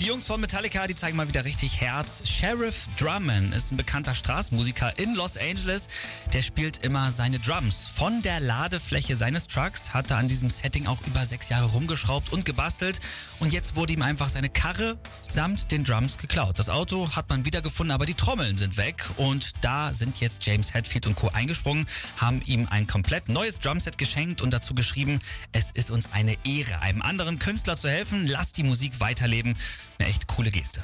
Die Jungs von Metallica, die zeigen mal wieder richtig Herz. Sheriff Drummond ist ein bekannter Straßenmusiker in Los Angeles. Der spielt immer seine Drums. Von der Ladefläche seines Trucks hat er an diesem Setting auch über sechs Jahre rumgeschraubt und gebastelt. Und jetzt wurde ihm einfach seine Karre samt den Drums geklaut. Das Auto hat man wiedergefunden, aber die Trommeln sind weg. Und da sind jetzt James Hetfield und Co. eingesprungen, haben ihm ein komplett neues Drumset geschenkt und dazu geschrieben, es ist uns eine Ehre, einem anderen Künstler zu helfen. Lasst die Musik weiterleben. Eine echt coole Geste.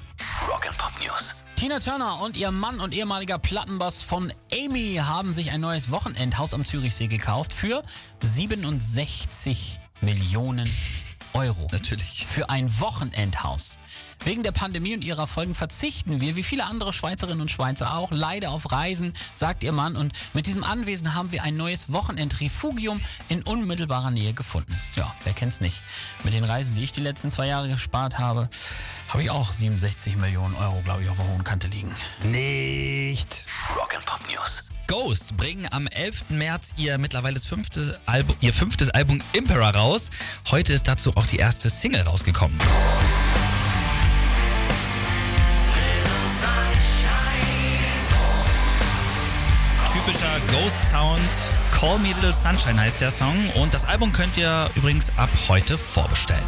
Rock and Pop News. Tina Turner und ihr Mann und ehemaliger Plattenboss von Amy haben sich ein neues Wochenendhaus am Zürichsee gekauft für 67 Millionen Euro. Natürlich. Für ein Wochenendhaus. Wegen der Pandemie und ihrer Folgen verzichten wir, wie viele andere Schweizerinnen und Schweizer auch, leider auf Reisen, sagt ihr Mann. Und mit diesem Anwesen haben wir ein neues Wochenendrefugium in unmittelbarer Nähe gefunden. Ja, wer kennt's nicht? Mit den Reisen, die ich die letzten zwei Jahre gespart habe, habe ich auch 67 Millionen Euro, glaube ich, auf der hohen Kante liegen. Nicht. Rock and Pop News. Ghost bringen am 11. März ihr mittlerweile fünfte Album, ihr fünftes Album Emperor raus. Heute ist dazu auch die erste Single rausgekommen. Typischer Ghost Sound. Call Me Little Sunshine heißt der Song. Und das Album könnt ihr übrigens ab heute vorbestellen.